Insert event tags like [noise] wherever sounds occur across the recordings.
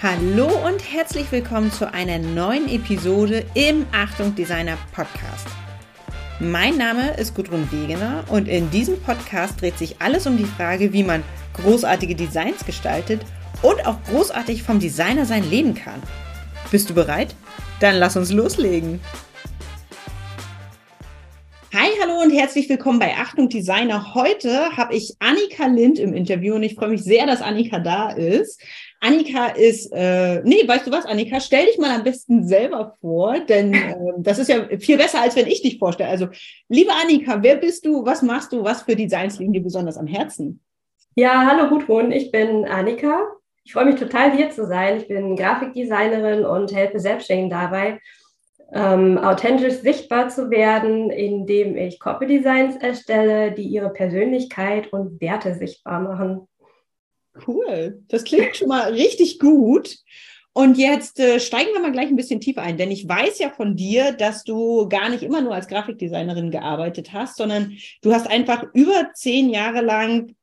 Hallo und herzlich willkommen zu einer neuen Episode im Achtung Designer Podcast. Mein Name ist Gudrun Wegener und in diesem Podcast dreht sich alles um die Frage, wie man großartige Designs gestaltet und auch großartig vom Designer sein leben kann. Bist du bereit? Dann lass uns loslegen. Hi, hallo und herzlich willkommen bei Achtung Designer. Heute habe ich Annika Lind im Interview und ich freue mich sehr, dass Annika da ist. Annika ist, äh, nee, weißt du was, Annika, stell dich mal am besten selber vor, denn [laughs] äh, das ist ja viel besser, als wenn ich dich vorstelle. Also, liebe Annika, wer bist du, was machst du, was für Designs liegen dir besonders am Herzen? Ja, hallo Gudrun, ich bin Annika. Ich freue mich total, hier zu sein. Ich bin Grafikdesignerin und helfe Selbstständigen dabei, ähm, authentisch sichtbar zu werden, indem ich Copy Designs erstelle, die ihre Persönlichkeit und Werte sichtbar machen. Cool. Das klingt schon mal richtig gut. Und jetzt äh, steigen wir mal gleich ein bisschen tiefer ein, denn ich weiß ja von dir, dass du gar nicht immer nur als Grafikdesignerin gearbeitet hast, sondern du hast einfach über zehn Jahre lang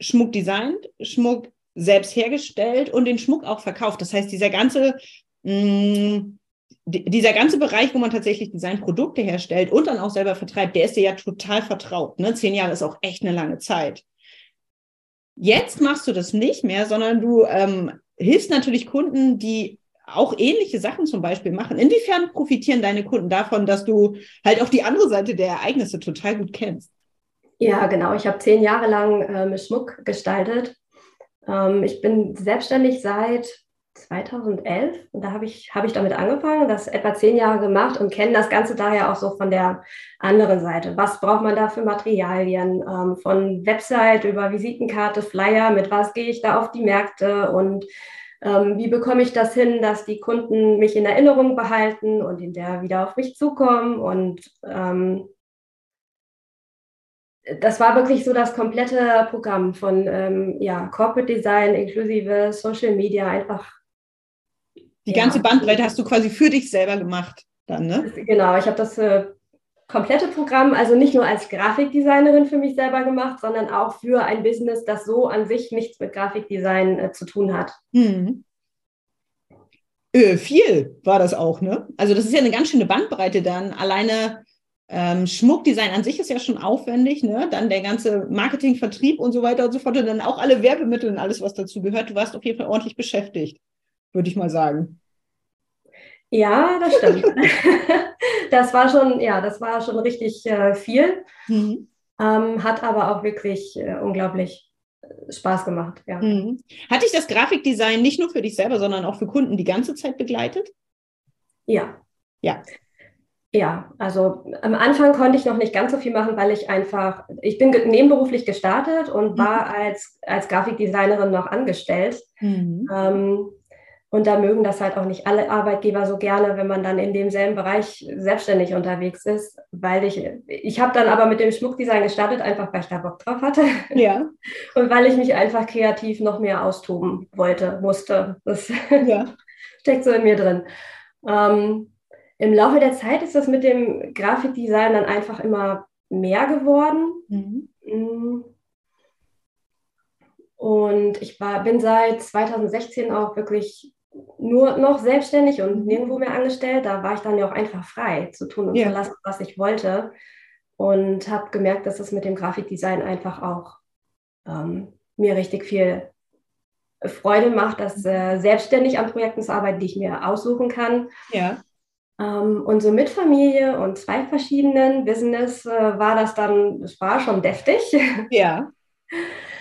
Schmuck designt, Schmuck selbst hergestellt und den Schmuck auch verkauft. Das heißt, dieser ganze, mh, mm, dieser ganze Bereich, wo man tatsächlich Designprodukte herstellt und dann auch selber vertreibt, der ist dir ja total vertraut. Ne? Zehn Jahre ist auch echt eine lange Zeit. Jetzt machst du das nicht mehr, sondern du ähm, hilfst natürlich Kunden, die auch ähnliche Sachen zum Beispiel machen. Inwiefern profitieren deine Kunden davon, dass du halt auch die andere Seite der Ereignisse total gut kennst? Ja, genau. Ich habe zehn Jahre lang ähm, Schmuck gestaltet. Ähm, ich bin selbstständig seit 2011 und da habe ich, hab ich damit angefangen, das etwa zehn Jahre gemacht und kenne das Ganze daher auch so von der anderen Seite. Was braucht man da für Materialien? Ähm, von Website über Visitenkarte, Flyer, mit was gehe ich da auf die Märkte und ähm, wie bekomme ich das hin, dass die Kunden mich in Erinnerung behalten und in der wieder auf mich zukommen und ähm, das war wirklich so das komplette Programm von ähm, ja, Corporate Design inklusive Social Media, einfach die ja. ganze Bandbreite hast du quasi für dich selber gemacht dann, ne? Genau, ich habe das äh, komplette Programm, also nicht nur als Grafikdesignerin für mich selber gemacht, sondern auch für ein Business, das so an sich nichts mit Grafikdesign äh, zu tun hat. Hm. Äh, viel war das auch, ne? Also das ist ja eine ganz schöne Bandbreite dann. Alleine ähm, Schmuckdesign an sich ist ja schon aufwendig, ne? Dann der ganze Marketing, Vertrieb und so weiter und so fort und dann auch alle Werbemittel und alles, was dazu gehört. Du warst auf jeden Fall ordentlich beschäftigt würde ich mal sagen. Ja, das stimmt. [laughs] das war schon, ja, das war schon richtig äh, viel. Mhm. Ähm, hat aber auch wirklich äh, unglaublich äh, Spaß gemacht. Ja. Mhm. Hat dich das Grafikdesign nicht nur für dich selber, sondern auch für Kunden die ganze Zeit begleitet? Ja. Ja. Ja, also am Anfang konnte ich noch nicht ganz so viel machen, weil ich einfach, ich bin nebenberuflich gestartet und war mhm. als, als Grafikdesignerin noch angestellt. Mhm. Ähm, und da mögen das halt auch nicht alle Arbeitgeber so gerne, wenn man dann in demselben Bereich selbstständig unterwegs ist, weil ich, ich habe dann aber mit dem Schmuckdesign gestartet, einfach weil ich da Bock drauf hatte. Ja. [laughs] Und weil ich mich einfach kreativ noch mehr austoben wollte, musste. Das [laughs] ja. steckt so in mir drin. Ähm, Im Laufe der Zeit ist das mit dem Grafikdesign dann einfach immer mehr geworden. Mhm. Mm. Und ich war, bin seit 2016 auch wirklich nur noch selbstständig und nirgendwo mehr angestellt. Da war ich dann ja auch einfach frei zu tun und ja. zu lassen, was ich wollte. Und habe gemerkt, dass es mit dem Grafikdesign einfach auch ähm, mir richtig viel Freude macht, dass äh, selbstständig an Projekten zu arbeiten, die ich mir aussuchen kann. Ja. Ähm, und so mit Familie und zwei verschiedenen Business äh, war das dann, es war schon deftig. Ja. [laughs]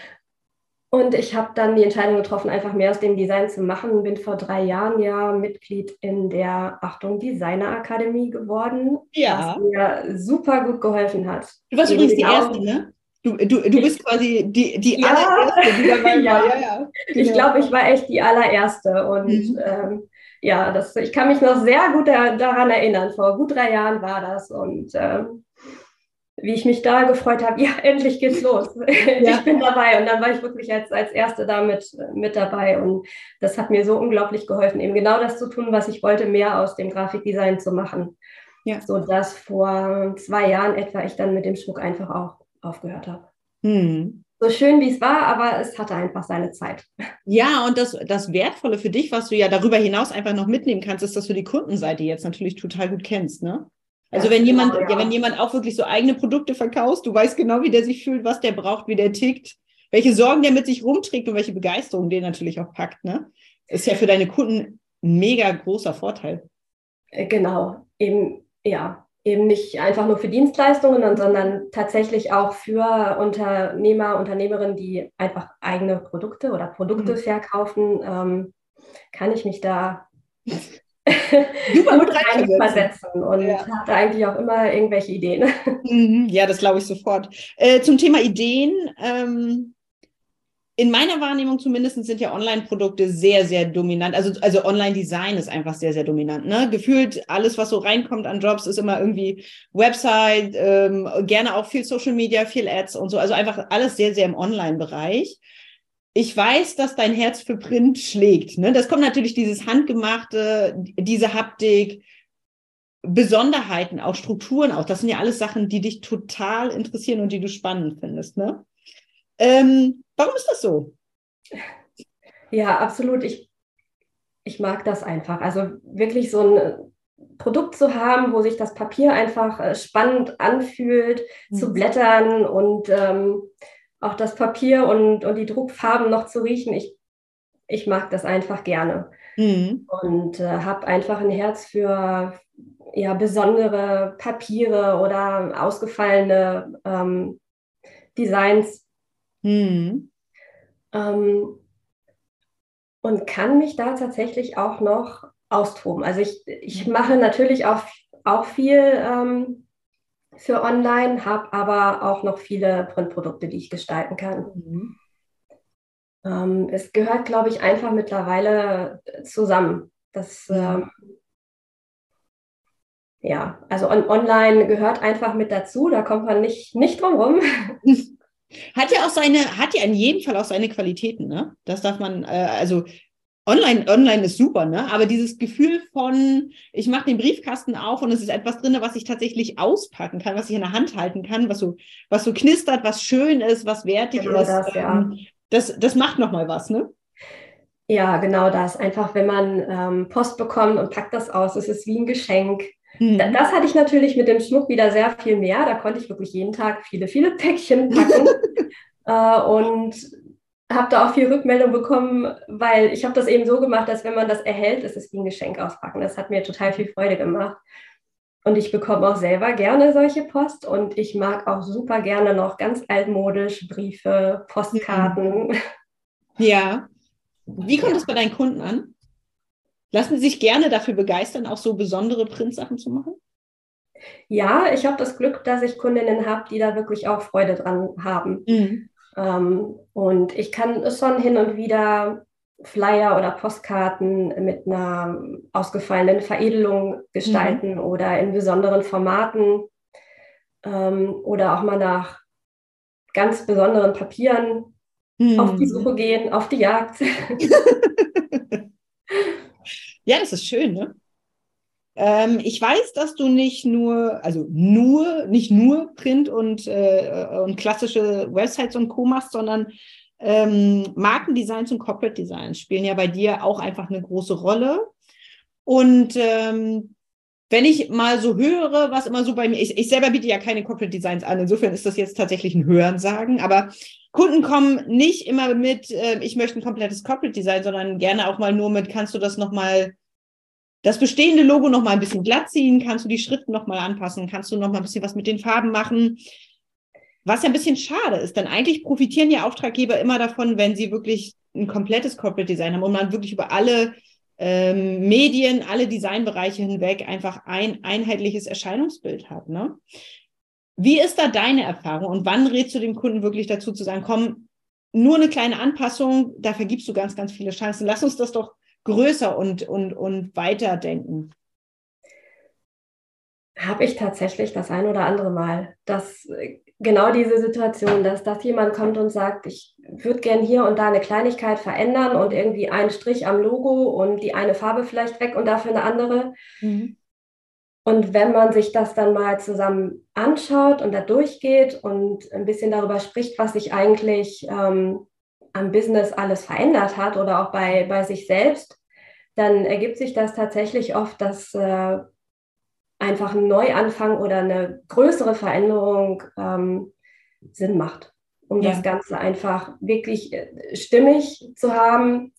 Und ich habe dann die Entscheidung getroffen, einfach mehr aus dem Design zu machen. Bin vor drei Jahren ja Mitglied in der Achtung Designer Akademie geworden, ja. was mir super gut geholfen hat. Du warst übrigens die Erste, ne? Du, du, du bist quasi die, die ja. allererste, die dabei ja. war. [laughs] Ja, ja. Genau. Ich glaube, ich war echt die allererste. Und mhm. ähm, ja, das, ich kann mich noch sehr gut da, daran erinnern. Vor gut drei Jahren war das. Und ähm, wie ich mich da gefreut habe, ja, [laughs] endlich geht's los. [laughs] Ja. Ich bin dabei. Und dann war ich wirklich als, als Erste da mit, mit dabei. Und das hat mir so unglaublich geholfen, eben genau das zu tun, was ich wollte, mehr aus dem Grafikdesign zu machen. Ja. So dass vor zwei Jahren etwa ich dann mit dem Schmuck einfach auch aufgehört habe. Hm. so schön wie es war, aber es hatte einfach seine Zeit. Ja, und das, das Wertvolle für dich, was du ja darüber hinaus einfach noch mitnehmen kannst, ist, dass du die Kundenseite jetzt natürlich total gut kennst, ne? Also wenn genau, jemand, ja. wenn jemand auch wirklich so eigene Produkte verkauft, du weißt genau, wie der sich fühlt, was der braucht, wie der tickt, welche Sorgen der mit sich rumträgt und welche Begeisterung der natürlich auch packt, ne? Ist ja für deine Kunden ein mega großer Vorteil. Äh, genau, eben, ja, eben nicht einfach nur für Dienstleistungen, sondern tatsächlich auch für Unternehmer, Unternehmerinnen, die einfach eigene Produkte oder Produkte mhm. verkaufen, ähm, kann ich mich da [laughs] Super gut versetzen und ja. hatte eigentlich auch immer irgendwelche Ideen. [laughs] Mhm, ja, das glaube ich sofort. Äh, zum Thema Ideen. Ähm, in meiner Wahrnehmung zumindest sind ja Online-Produkte sehr, sehr dominant. Also, also Online-Design ist einfach sehr, sehr dominant. Ne? Gefühlt alles, was so reinkommt an Jobs, ist immer irgendwie Website, ähm, gerne auch viel Social Media, viel Ads und so. Also einfach alles sehr, sehr im Online-Bereich. Ich weiß, dass dein Herz für Print schlägt. Ne? Das kommt natürlich dieses Handgemachte, diese Haptik, Besonderheiten, auch Strukturen auch. Das sind ja alles Sachen, die dich total interessieren und die du spannend findest. Ne? Ähm, warum ist das so? Ja, absolut. Ich, ich mag das einfach. Also wirklich so ein Produkt zu haben, wo sich das Papier einfach äh, spannend anfühlt, mhm. zu blättern und ähm, auch das Papier und, und die Druckfarben noch zu riechen. Ich, ich mag das einfach gerne. Mhm. Und äh, habe einfach ein Herz für ja, besondere Papiere oder ausgefallene ähm, Designs Mhm. Ähm, und kann mich da tatsächlich auch noch austoben. Also ich, ich mhm. mache natürlich auch, auch viel ähm, für online, habe aber auch noch viele Printprodukte, die ich gestalten kann. Mhm. Ähm, es gehört, glaube ich, einfach mittlerweile zusammen. Das, ähm, ja, also on online gehört einfach mit dazu, da kommt man nicht, nicht drum rum. [laughs] Hat ja auch seine, hat ja in jedem Fall auch seine Qualitäten, ne? Das darf man, äh, also online, online ist super, ne? Aber dieses Gefühl von, ich mache den Briefkasten auf und es ist etwas drin, was ich tatsächlich auspacken kann, was ich in der Hand halten kann, was so, was so knistert, was schön ist, was wertig genau ist. Das, ja. Ähm, das, das macht nochmal was, ne? Ja, genau das. Einfach, wenn man ähm, Post bekommt und packt das aus, es ist wie ein Geschenk. Mhm. Das hatte ich natürlich mit dem Schmuck wieder sehr viel mehr. Da konnte ich wirklich jeden Tag viele, viele Päckchen packen. [laughs] äh, und habe da auch viel Rückmeldung bekommen, weil ich habe das eben so gemacht, dass wenn man das erhält, ist es wie ein Geschenk auspacken. Das hat mir total viel Freude gemacht. Und ich bekomme auch selber gerne solche Post und ich mag auch super gerne noch ganz altmodisch Briefe, Postkarten. Ja. Wie kommt es bei deinen Kunden an? Lassen Sie sich gerne dafür begeistern, auch so besondere Printsachen zu machen? Ja, ich habe das Glück, dass ich Kundinnen habe, die da wirklich auch Freude dran haben. Mhm. Ähm, und ich kann schon hin und wieder Flyer oder Postkarten mit einer ausgefallenen Veredelung gestalten mhm. oder in besonderen Formaten ähm, oder auch mal nach ganz besonderen Papieren mhm. auf die Suche gehen, auf die Jagd. [laughs] Ja, das ist schön, ne? Ähm, ich weiß, dass du nicht nur, also nur, nicht nur Print und, äh, und klassische Websites und Co. machst, sondern ähm, Markendesigns und Corporate Designs spielen ja bei dir auch einfach eine große Rolle. Und ähm, wenn ich mal so höre, was immer so bei mir, ich, ich selber biete ja keine Corporate Designs an, insofern ist das jetzt tatsächlich ein Hörensagen, aber Kunden kommen nicht immer mit, äh, ich möchte ein komplettes Corporate Design, sondern gerne auch mal nur mit, kannst du das nochmal, das bestehende Logo nochmal ein bisschen glatt ziehen, kannst du die Schriften nochmal anpassen, kannst du nochmal ein bisschen was mit den Farben machen. Was ja ein bisschen schade ist, denn eigentlich profitieren ja Auftraggeber immer davon, wenn sie wirklich ein komplettes Corporate Design haben und man wirklich über alle ähm, Medien, alle Designbereiche hinweg einfach ein einheitliches Erscheinungsbild hat. Ne? Wie ist da deine Erfahrung und wann rätst du dem Kunden wirklich dazu zu sagen, komm, nur eine kleine Anpassung, da vergibst du ganz, ganz viele Chancen. Lass uns das doch größer und, und, und weiter denken. Habe ich tatsächlich das ein oder andere Mal, dass genau diese Situation, dass, dass jemand kommt und sagt, ich würde gern hier und da eine Kleinigkeit verändern und irgendwie einen Strich am Logo und die eine Farbe vielleicht weg und dafür eine andere. Mhm. Und wenn man sich das dann mal zusammen anschaut und da durchgeht und ein bisschen darüber spricht, was sich eigentlich ähm, am Business alles verändert hat oder auch bei, bei sich selbst, dann ergibt sich das tatsächlich oft, dass äh, einfach ein Neuanfang oder eine größere Veränderung ähm, Sinn macht, um ja. das Ganze einfach wirklich äh, stimmig zu haben,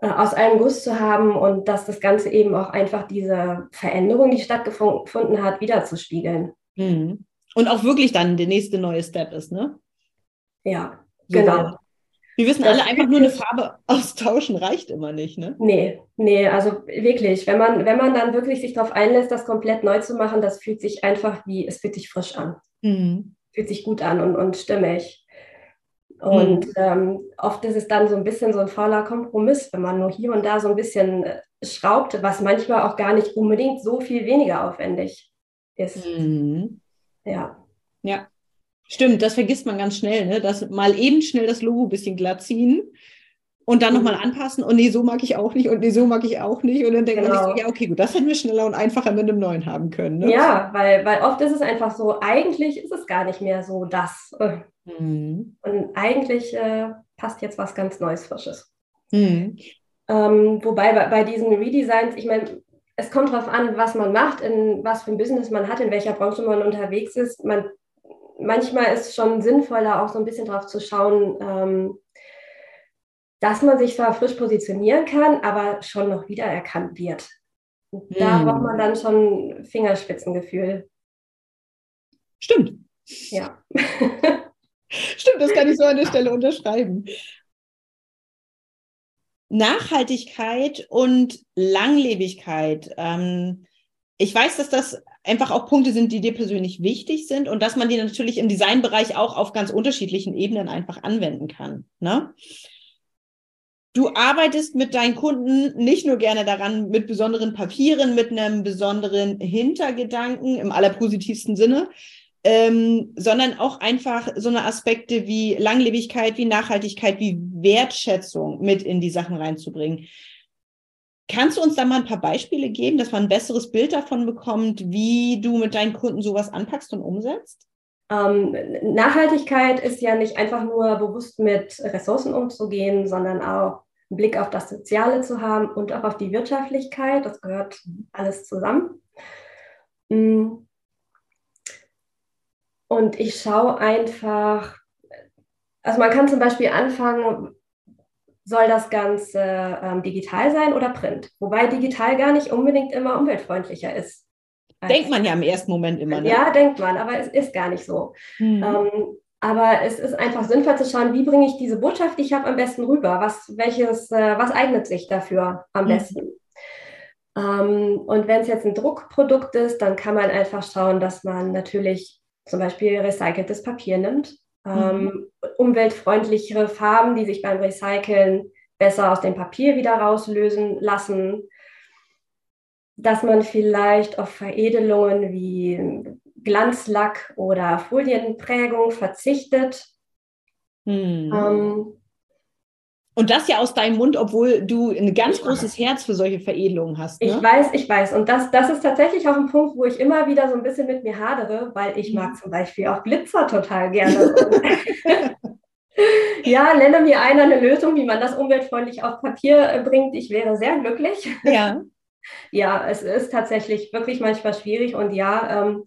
äh, aus einem Guss zu haben und dass das Ganze eben auch einfach diese Veränderung, die stattgefunden hat, wiederzuspiegeln. Mhm. Und auch wirklich dann der nächste neue Step ist, ne? Ja, so genau. Wir wissen alle einfach nur eine Farbe austauschen reicht immer nicht, ne? Nee, nee, also wirklich, wenn man, wenn man dann wirklich sich darauf einlässt, das komplett neu zu machen, das fühlt sich einfach wie, es fühlt sich frisch an. Mhm. Fühlt sich gut an und, und stimmig. Und mhm. ähm, oft ist es dann so ein bisschen so ein fauler Kompromiss, wenn man nur hier und da so ein bisschen äh, schraubt, was manchmal auch gar nicht unbedingt so viel weniger aufwendig ist. Mhm. Ja. Ja. Stimmt, das vergisst man ganz schnell, ne? Dass mal eben schnell das Logo ein bisschen glatt ziehen und dann nochmal mhm. anpassen und nee, so mag ich auch nicht und nee, so mag ich auch nicht. Und dann denkt genau. sich so, ja, okay, gut, das hätten wir schneller und einfacher mit einem neuen haben können. Ne? Ja, weil, weil oft ist es einfach so, eigentlich ist es gar nicht mehr so das. Mhm. Und eigentlich äh, passt jetzt was ganz Neues, Frisches. Mhm. Ähm, wobei bei, bei diesen Redesigns, ich meine, es kommt darauf an, was man macht, in was für ein Business man hat, in welcher Branche man unterwegs ist. Man, manchmal ist es schon sinnvoller, auch so ein bisschen darauf zu schauen, ähm, dass man sich zwar frisch positionieren kann, aber schon noch wiedererkannt wird. Da hm. braucht man dann schon Fingerspitzengefühl. Stimmt. Ja. [laughs] Stimmt, das kann ich so an der Stelle unterschreiben. Nachhaltigkeit und Langlebigkeit. Ähm, ich weiß, dass das einfach auch Punkte sind, die dir persönlich wichtig sind und dass man die natürlich im Designbereich auch auf ganz unterschiedlichen Ebenen einfach anwenden kann. Ne? Du arbeitest mit deinen Kunden nicht nur gerne daran mit besonderen Papieren, mit einem besonderen Hintergedanken im allerpositivsten Sinne, ähm, sondern auch einfach so eine Aspekte wie Langlebigkeit, wie Nachhaltigkeit, wie Wertschätzung mit in die Sachen reinzubringen. Kannst du uns da mal ein paar Beispiele geben, dass man ein besseres Bild davon bekommt, wie du mit deinen Kunden sowas anpackst und umsetzt? Ähm, Nachhaltigkeit ist ja nicht einfach nur bewusst mit Ressourcen umzugehen, sondern auch einen Blick auf das Soziale zu haben und auch auf die Wirtschaftlichkeit. Das gehört alles zusammen. Mm. Und ich schaue einfach, also man kann zum Beispiel anfangen, soll das Ganze ähm, digital sein oder print? Wobei digital gar nicht unbedingt immer umweltfreundlicher ist. Denkt man ja im ersten Moment immer. Ne? Ja, denkt man, aber es ist gar nicht so. Mhm. Ähm, aber es ist einfach sinnvoll zu schauen, wie bringe ich diese Botschaft, die ich habe, am besten rüber? Was, welches, äh, was eignet sich dafür am mhm. besten? Ähm, und wenn es jetzt ein Druckprodukt ist, dann kann man einfach schauen, dass man natürlich zum Beispiel recyceltes Papier nimmt ähm, mhm. umweltfreundlichere Farben, die sich beim Recyceln besser aus dem Papier wieder rauslösen lassen, dass man vielleicht auf Veredelungen wie Glanzlack oder Folienprägung verzichtet. Mhm. Ähm, und das ja aus deinem Mund, obwohl du ein ganz großes Herz für solche Veredelungen hast. Ne? Ich weiß, ich weiß. Und das, das ist tatsächlich auch ein Punkt, wo ich immer wieder so ein bisschen mit mir hadere, weil ich mag mhm. zum Beispiel auch Glitzer total gerne. [laughs] ja, nenne mir einer eine Lösung, wie man das umweltfreundlich auf Papier äh, bringt. Ich wäre sehr glücklich. Ja. [laughs] ja, es ist tatsächlich wirklich manchmal schwierig. Und ja, ähm,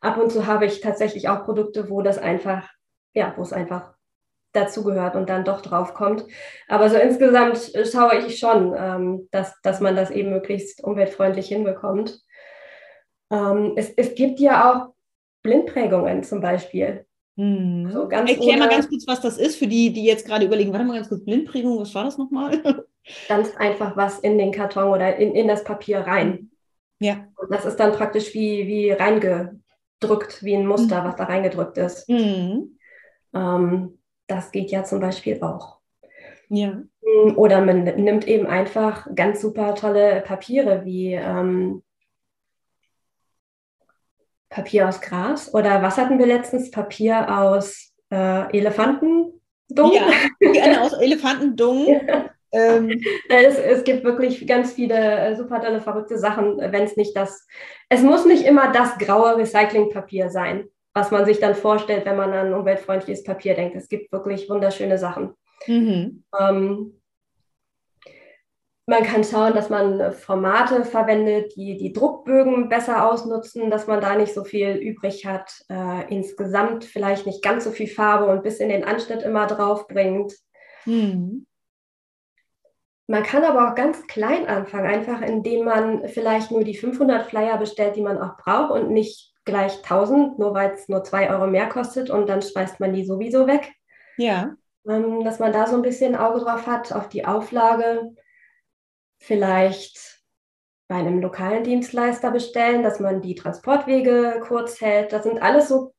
ab und zu habe ich tatsächlich auch Produkte, wo das einfach, ja, wo es einfach dazugehört und dann doch drauf kommt. Aber so insgesamt schaue ich schon, ähm, dass, dass man das eben möglichst umweltfreundlich hinbekommt. Ähm, es, es gibt ja auch Blindprägungen zum Beispiel. Hm. So Erklär mal ganz kurz, was das ist, für die, die jetzt gerade überlegen, warte mal ganz kurz, Blindprägung, was war das nochmal? [laughs] Ganz einfach was in den Karton oder in, in das Papier rein. Ja. Und das ist dann praktisch wie, wie reingedrückt, wie ein Muster, mhm. was da reingedrückt ist. Mhm. Ähm, das geht ja zum Beispiel auch. Ja. Mm, oder man nimmt eben einfach ganz super tolle Papiere wie ähm, Papier aus Gras oder was hatten wir letztens? Papier aus äh, Elefantendung. Ja, [laughs] gerne aus Elefantendung. ja. ähm, [laughs] es, es, gibt wirklich ganz viele äh, super tolle, verrückte Sachen, wenn es nicht das, es muss nicht immer das graue Recyclingpapier sein, was man sich dann vorstellt, wenn man an umweltfreundliches Papier denkt. Es gibt wirklich wunderschöne Sachen. Mhm. Ähm, man kann schauen, dass man Formate verwendet, die die Druckbögen besser ausnutzen, dass man da nicht so viel übrig hat, äh, insgesamt vielleicht nicht ganz so viel Farbe und bis in den Anschnitt immer drauf bringt. Mhm. Man kann aber auch ganz klein anfangen, einfach indem man vielleicht nur die 500 Flyer bestellt, die man auch braucht und nicht gleich 1000, nur weil es nur 2 Euro mehr kostet und dann schmeißt man die sowieso weg. Ja. Ähm, dass man da so ein bisschen Auge drauf hat, auf die Auflage vielleicht bei einem lokalen Dienstleister bestellen, dass man die Transportwege kurz hält. Das sind alles so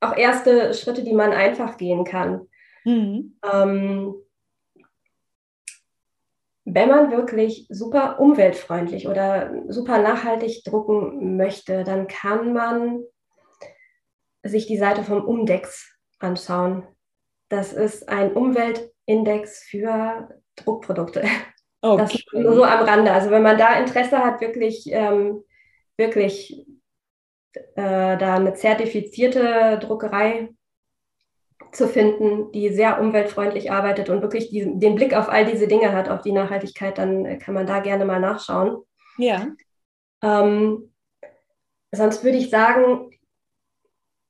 auch erste Schritte, die man einfach gehen kann. Mhm. Ähm, wenn man wirklich super umweltfreundlich oder super nachhaltig drucken möchte, dann kann man sich die Seite vom Umdex anschauen. Das ist ein Umweltindex für Druckprodukte. Okay. Das nur so am Rande. Also wenn man da Interesse hat, wirklich, ähm, wirklich äh, da eine zertifizierte Druckerei zu finden, die sehr umweltfreundlich arbeitet und wirklich diesen, den Blick auf all diese Dinge hat, auf die Nachhaltigkeit, dann kann man da gerne mal nachschauen. Ja. Ähm, sonst würde ich sagen,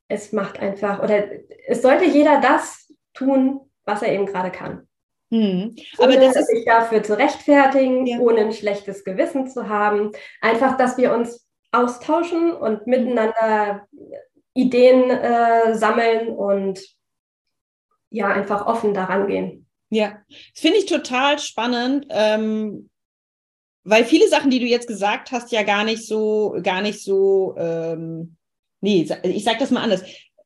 es macht einfach, oder es sollte jeder das tun, was er eben gerade kann. Hm. Aber ohne das ist sich dafür zu rechtfertigen, ja. ohne ein schlechtes Gewissen zu haben. Einfach, dass wir uns austauschen und miteinander Ideen äh, sammeln und ja, einfach offen daran gehen. Ja, das finde ich total spannend, ähm, weil viele Sachen, die du jetzt gesagt hast, ja gar nicht so, gar nicht so, ähm, nee, ich sage das mal anders.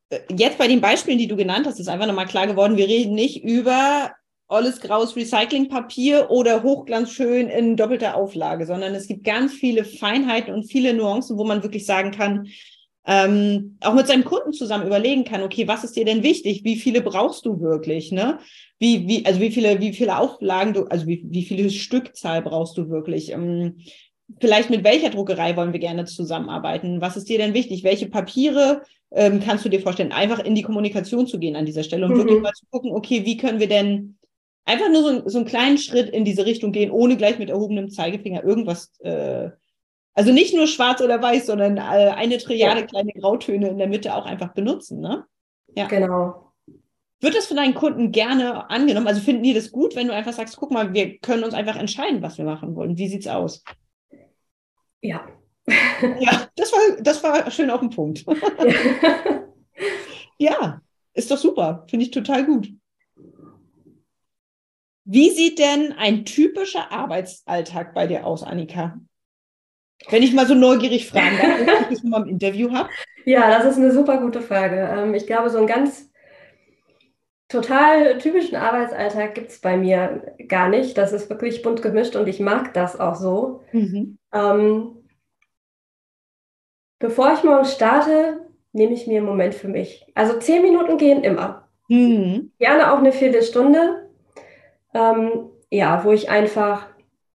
Äh, jetzt bei den Beispielen, die du genannt hast, ist einfach nochmal klar geworden, wir reden nicht über alles graues Recyclingpapier oder hochglanzschön in doppelter Auflage, sondern es gibt ganz viele Feinheiten und viele Nuancen, wo man wirklich sagen kann, ähm, auch mit seinem Kunden zusammen überlegen kann, okay, was ist dir denn wichtig? Wie viele brauchst du wirklich? Ne? Wie, wie, also wie viele, wie viele Auflagen du, also wie, wie viele Stückzahl brauchst du wirklich? Ähm, vielleicht mit welcher Druckerei wollen wir gerne zusammenarbeiten? Was ist dir denn wichtig? Welche Papiere ähm, kannst du dir vorstellen? Einfach in die Kommunikation zu gehen an dieser Stelle und mhm. wirklich mal zu gucken, okay, wie können wir denn einfach nur so, so einen kleinen Schritt in diese Richtung gehen, ohne gleich mit erhobenem Zeigefinger irgendwas, äh, also nicht nur schwarz oder weiß, sondern äh, eine Triade ja. kleine Grautöne in der Mitte auch einfach benutzen, ne? Ja. Genau. Wird das von deinen Kunden gerne angenommen? Also finden die das gut, wenn du einfach sagst, guck mal, wir können uns einfach entscheiden, was wir machen wollen. Wie sieht's aus? Ja. ja, das war, das war schön auf den Punkt. ja, [laughs] ja ist doch super. Finde ich total gut. Wie sieht denn ein typischer Arbeitsalltag bei dir aus, Annika? Wenn ich mal so neugierig fragen darf, wenn ich das mal im Interview habe. [laughs] Ja, das ist eine super gute Frage. Ähm, ich glaube, so einen ganz total typischen Arbeitsalltag gibt es bei mir gar nicht. Das ist wirklich bunt gemischt und ich mag das auch so. Mhm. Ähm, bevor ich morgens starte, nehme ich mir einen Moment für mich. Also zehn Minuten gehen immer. Mhm. Gerne auch eine Viertelstunde. Ähm, ja, wo ich einfach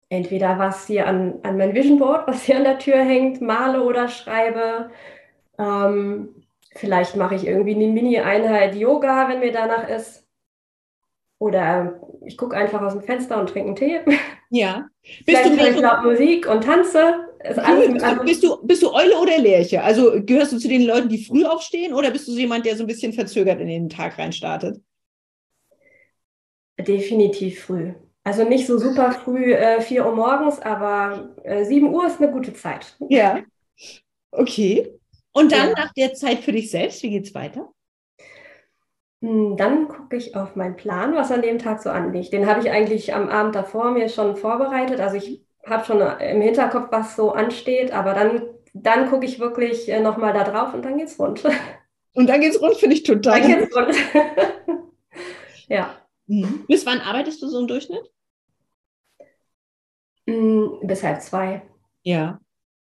entweder was hier an, an mein Vision Board, was hier an der Tür hängt, male oder schreibe. Ähm, vielleicht mache ich irgendwie eine Mini-Einheit Yoga, wenn mir danach ist. Oder ich gucke einfach aus dem Fenster und trinke einen Tee. [laughs] Ja. Bist du ich laut Musik und tanze. Cool. Du, bist, du, bist du Eule oder Lerche? Also gehörst du zu den Leuten, die früh aufstehen oder bist du jemand, der so ein bisschen verzögert in den Tag reinstartet? Definitiv früh. Also nicht so super früh, äh, 4 Uhr morgens, aber äh, 7 Uhr ist eine gute Zeit. Ja. Okay. Und dann ja. nach der Zeit für dich selbst, wie geht es weiter? Hm, dann gucke ich auf meinen Plan, was an dem Tag so anliegt. Den habe ich eigentlich am Abend davor mir schon vorbereitet. Also ich habe schon im Hinterkopf, was so ansteht, aber dann, dann gucke ich wirklich äh, nochmal da drauf und dann geht's rund. Und dann geht's rund, finde ich total. Dann geht's rund. [laughs] ja. Mhm. Bis wann arbeitest du so im Durchschnitt? Mhm, bis halb zwei. Ja.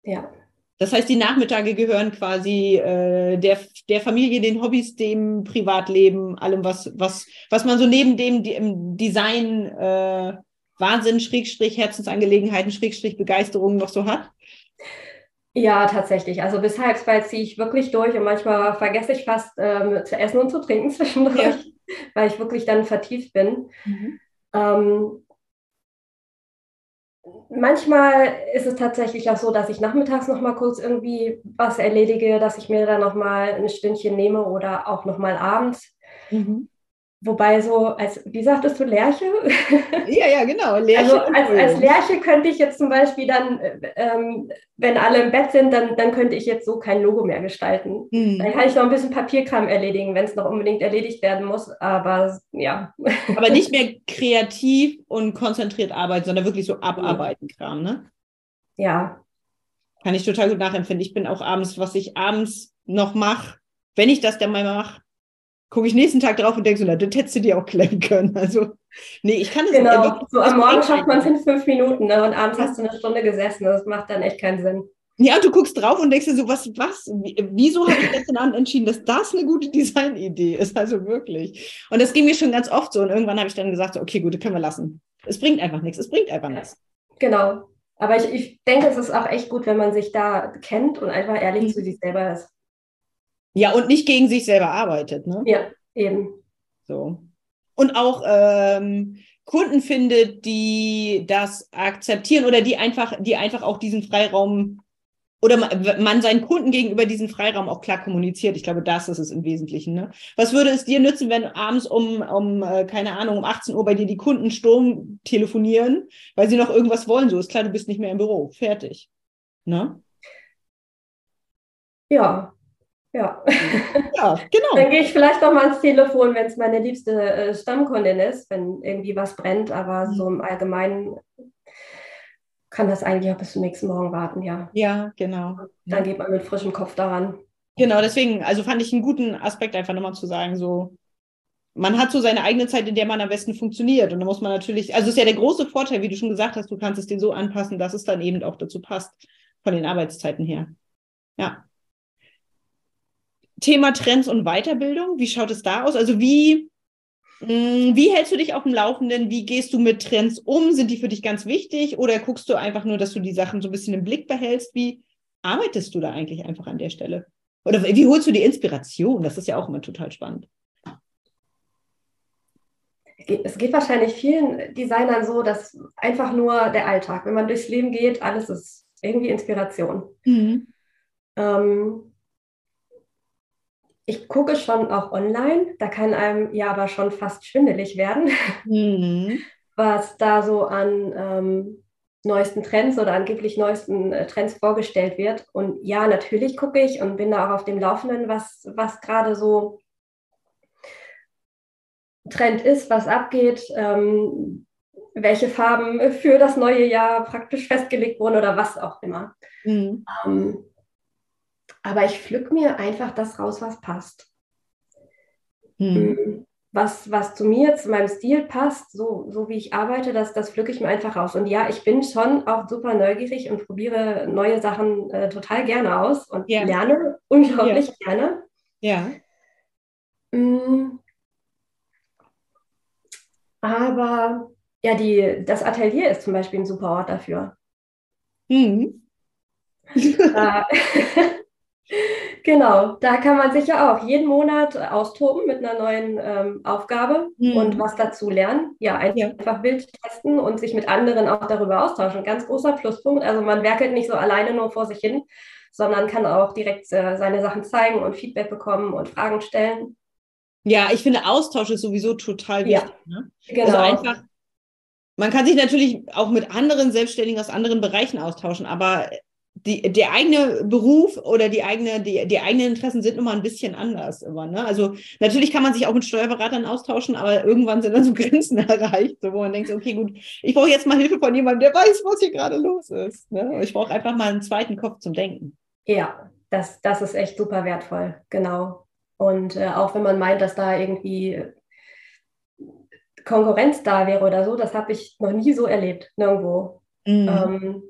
Ja. Das heißt, die Nachmittage gehören quasi äh, der, der Familie, den Hobbys, dem Privatleben, allem, was, was, was man so neben dem, dem Design äh, Wahnsinn, Schrägstrich, Herzensangelegenheiten, Schrägstrich, Begeisterung noch so hat? Ja, tatsächlich. Also bis halb zwei ziehe ich wirklich durch und manchmal vergesse ich fast ähm, zu essen und zu trinken [laughs] zwischendurch, ja. [laughs] weil ich wirklich dann vertieft bin. Mhm. Ähm, manchmal ist es tatsächlich auch so, dass ich nachmittags noch mal kurz irgendwie was erledige, dass ich mir dann noch mal ein Stündchen nehme oder auch noch mal abends. Mhm. Wobei so, als, wie sagtest du, Lerche? [laughs] Ja, ja, genau. Lerche also als, als Lerche könnte ich jetzt zum Beispiel dann, ähm, wenn alle im Bett sind, dann, dann könnte ich jetzt so kein Logo mehr gestalten. Mhm. Dann kann ich noch ein bisschen Papierkram erledigen, wenn es noch unbedingt erledigt werden muss. Aber ja. Aber nicht mehr [laughs] kreativ und konzentriert arbeiten, sondern wirklich so abarbeiten Kram, ne? Ja. Kann ich total gut nachempfinden. Ich bin auch abends, was ich abends noch mache, wenn ich das dann mal mache, gucke ich nächsten Tag drauf und denke so, na, das hättest du dir auch klemmen können. Also, nee, ich kann es nicht. Genau, so am Morgen schafft man es in fünf Minuten ne? und abends hast du eine Stunde gesessen. Das macht dann echt keinen Sinn. Ja, du guckst drauf und denkst dir so, was, was, wieso habe ich gestern Abend entschieden, dass das eine gute [laughs] Designidee ist? Also wirklich. Und das ging mir schon ganz oft so. Und irgendwann habe ich dann gesagt, so, okay, gut, das können wir lassen. Es bringt einfach nichts. Es bringt einfach nichts. Genau. Aber ich, ich denke, es ist auch echt gut, wenn man sich da kennt und einfach ehrlich mhm. zu sich selber ist. Ja, und nicht gegen sich selber arbeitet. Ne? Ja, eben. So. Und auch ähm, Kunden findet, die das akzeptieren oder die einfach, die einfach auch diesen Freiraum oder man, seinen Kunden gegenüber diesen Freiraum auch klar kommuniziert. Ich glaube, das ist es im Wesentlichen. Ne? Was würde es dir nützen, wenn abends um, um, äh, keine Ahnung, um 18 Uhr bei dir die Kunden Sturm telefonieren, weil sie noch irgendwas wollen? So ist klar, du bist nicht mehr im Büro. Fertig. Ne? Ja, ja. ja, genau. Dann gehe ich vielleicht noch mal ans Telefon, wenn es meine liebste äh, Stammkundin ist, wenn irgendwie was brennt, aber mhm. so im Allgemeinen kann das eigentlich auch bis zum nächsten Morgen warten, ja. Ja, genau. Dann geht man mit frischem Kopf daran. Genau, deswegen, also fand ich einen guten Aspekt einfach nochmal zu sagen, so, man hat so seine eigene Zeit, in der man am besten funktioniert. Und da muss man natürlich, also ist ja der große Vorteil, wie du schon gesagt hast, du kannst es dir so anpassen, dass es dann eben auch dazu passt, von den Arbeitszeiten her. Ja. Thema Trends und Weiterbildung, wie schaut es da aus? Also wie, mm, wie hältst du dich auf dem Laufenden? Wie gehst du mit Trends um? Sind die für dich ganz wichtig oder guckst du einfach nur, dass du die Sachen so ein bisschen im Blick behältst? Wie arbeitest du da eigentlich einfach an der Stelle? Oder wie holst du die Inspiration? Das ist ja auch immer total spannend. Es geht wahrscheinlich vielen Designern so, dass einfach nur der Alltag, wenn man durchs Leben geht, alles ist irgendwie Inspiration. Mhm. Ähm, ich gucke schon auch online, da kann einem ja aber schon fast schwindelig werden, mhm. was da so an ähm, neuesten Trends oder angeblich neuesten äh, Trends vorgestellt wird. Und ja, natürlich gucke ich und bin da auch auf dem Laufenden, was, was gerade so Trend ist, was abgeht, ähm, welche Farben für das neue Jahr praktisch festgelegt wurden oder was auch immer. Mhm. Ähm, aber ich pflück mir einfach das raus, was passt. Hm. Was, was zu mir, zu meinem Stil passt, so, so wie ich arbeite, das, das pflücke ich mir einfach raus. Und ja, ich bin schon auch super neugierig und probiere neue Sachen äh, total gerne aus und ja. lerne unglaublich ja. gerne. Ja. Mm. Aber ja, die, das Atelier ist zum Beispiel ein super Ort dafür. Mhm. [laughs] Äh, [laughs] Genau, da kann man sich ja auch jeden Monat austoben mit einer neuen ähm, Aufgabe mhm. und was dazu lernen. Ja, einfach ja. Bild testen und sich mit anderen auch darüber austauschen. Ganz großer Pluspunkt. Also man werkelt nicht so alleine nur vor sich hin, sondern kann auch direkt äh, seine Sachen zeigen und Feedback bekommen und Fragen stellen. Ja, ich finde, Austausch ist sowieso total wichtig. Ja, ne? genau. Also einfach, man kann sich natürlich auch mit anderen Selbstständigen aus anderen Bereichen austauschen, aber die, der eigene Beruf oder die, eigene, die, die eigenen Interessen sind immer ein bisschen anders immer. Ne? Also natürlich kann man sich auch mit Steuerberatern austauschen, aber irgendwann sind dann so [laughs] Grenzen erreicht, so, wo man denkt, okay, gut, ich brauche jetzt mal Hilfe von jemandem, der weiß, was hier gerade los ist. Ne? Ich brauche einfach mal einen zweiten Kopf zum Denken. Ja, das, das ist echt super wertvoll, genau. Und äh, auch wenn man meint, dass da irgendwie Konkurrenz da wäre oder so, das habe ich noch nie so erlebt, nirgendwo. Mhm. Ähm,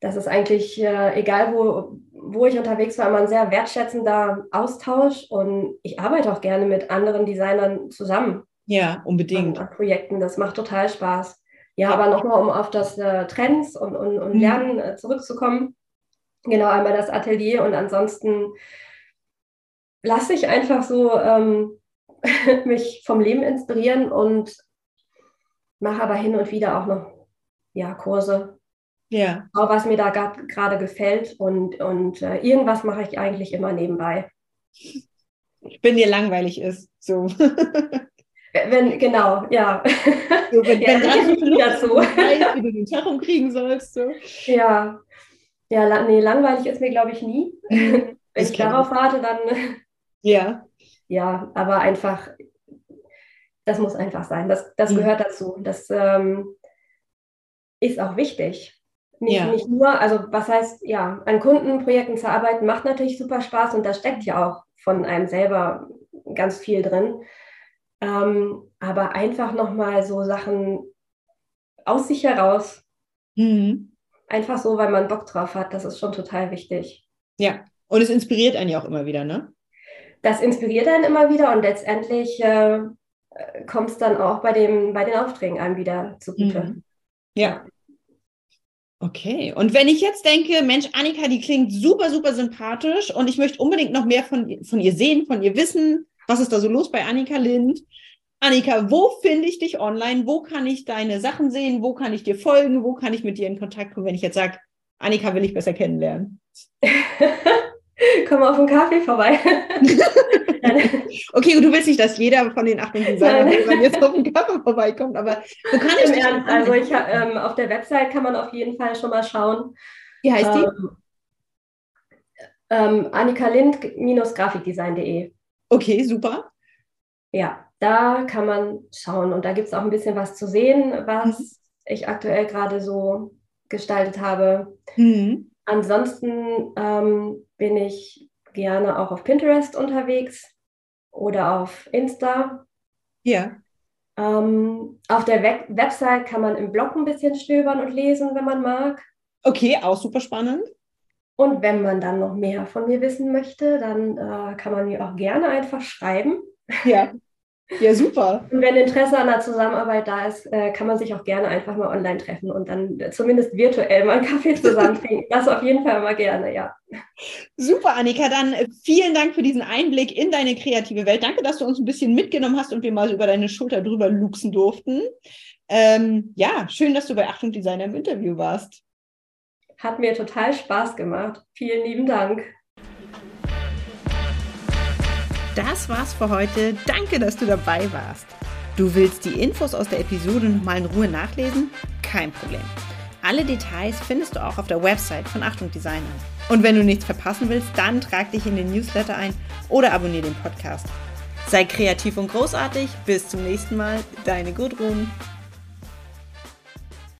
das ist eigentlich äh, egal, wo, wo ich unterwegs war, immer ein sehr wertschätzender Austausch und ich arbeite auch gerne mit anderen Designern zusammen. Ja, unbedingt. An, Projekten, das macht total Spaß. Ja, aber nochmal, um auf das äh, Trends und, und, und mhm. Lernen äh, zurückzukommen. Genau, einmal das Atelier und ansonsten lasse ich einfach so ähm, [laughs] mich vom Leben inspirieren und mache aber hin und wieder auch noch ja, Kurse. Ja. Auch was mir da gerade gefällt und, und äh, irgendwas mache ich eigentlich immer nebenbei. Wenn dir langweilig ist, so. Wenn, genau, ja. So, wenn, [laughs] ja, wenn gerade so wie du den Tag umkriegen sollst. So. Ja. Ja, nee, langweilig ist mir, glaube ich, nie. [laughs] Wenn ich darauf warte, dann. Ja. Ja, aber einfach, das muss einfach sein. Das, das mhm. gehört dazu. Das ähm, ist auch wichtig. Nicht, ja. nicht nur, also was heißt, ja, an Kundenprojekten zu arbeiten macht natürlich super Spaß und da steckt ja auch von einem selber ganz viel drin. Ähm, aber einfach nochmal so Sachen aus sich heraus. Mhm. Einfach so, weil man Bock drauf hat, das ist schon total wichtig. Ja, und es inspiriert einen ja auch immer wieder, ne? Das inspiriert einen immer wieder und letztendlich äh, kommt es dann auch bei, dem, bei den Aufträgen einem wieder zugute. Mhm. Ja. Okay, und wenn ich jetzt denke, Mensch, Annika, die klingt super, super sympathisch und ich möchte unbedingt noch mehr von, von ihr sehen, von ihr wissen, was ist da so los bei Annika Lind? Annika, wo finde ich dich online? Wo kann ich deine Sachen sehen? Wo kann ich dir folgen? Wo kann ich mit dir in Kontakt kommen, wenn ich jetzt sage, Annika will ich besser kennenlernen? [laughs] Komm auf einen Kaffee vorbei. [laughs] [laughs] okay, du willst nicht, dass jeder von den acht Designern jetzt auf einen Kaffee vorbeikommt, aber wo kann ich Ernst, Also ich ähm, auf der Website kann man auf jeden Fall schon mal schauen. Wie heißt die? Ähm, ähm, annikalind-grafikdesign.de. Okay, super. Ja, da kann man schauen und da gibt es auch ein bisschen was zu sehen, was mhm. ich aktuell gerade so gestaltet habe. Mhm. Ansonsten ähm, bin ich gerne auch auf Pinterest unterwegs oder auf Insta. Ja. Ähm, auf der Web Website kann man im Blog ein bisschen stöbern und lesen, wenn man mag. Okay, auch super spannend. Und wenn man dann noch mehr von mir wissen möchte, dann äh, kann man mir auch gerne einfach schreiben. Ja. [laughs] Ja, super. Und wenn Interesse an der Zusammenarbeit da ist, äh, kann man sich auch gerne einfach mal online treffen und dann zumindest virtuell mal einen Kaffee [laughs] zusammen trinken. Das auf jeden Fall immer gerne, ja. Super, Annika. Dann äh, vielen Dank für diesen Einblick in deine kreative Welt. Danke, dass du uns ein bisschen mitgenommen hast und wir mal so über deine Schulter drüber luxen durften. Ähm, ja, schön, dass du bei Achtung Designer im Interview warst. Hat mir total Spaß gemacht. Vielen lieben Dank. Das war's für heute. Danke, dass du dabei warst. Du willst die Infos aus der Episode nochmal in Ruhe nachlesen? Kein Problem. Alle Details findest du auch auf der Website von Achtung Designer. Und wenn du nichts verpassen willst, dann trag dich in den Newsletter ein oder abonniere den Podcast. Sei kreativ und großartig. Bis zum nächsten Mal. Deine Gudrun.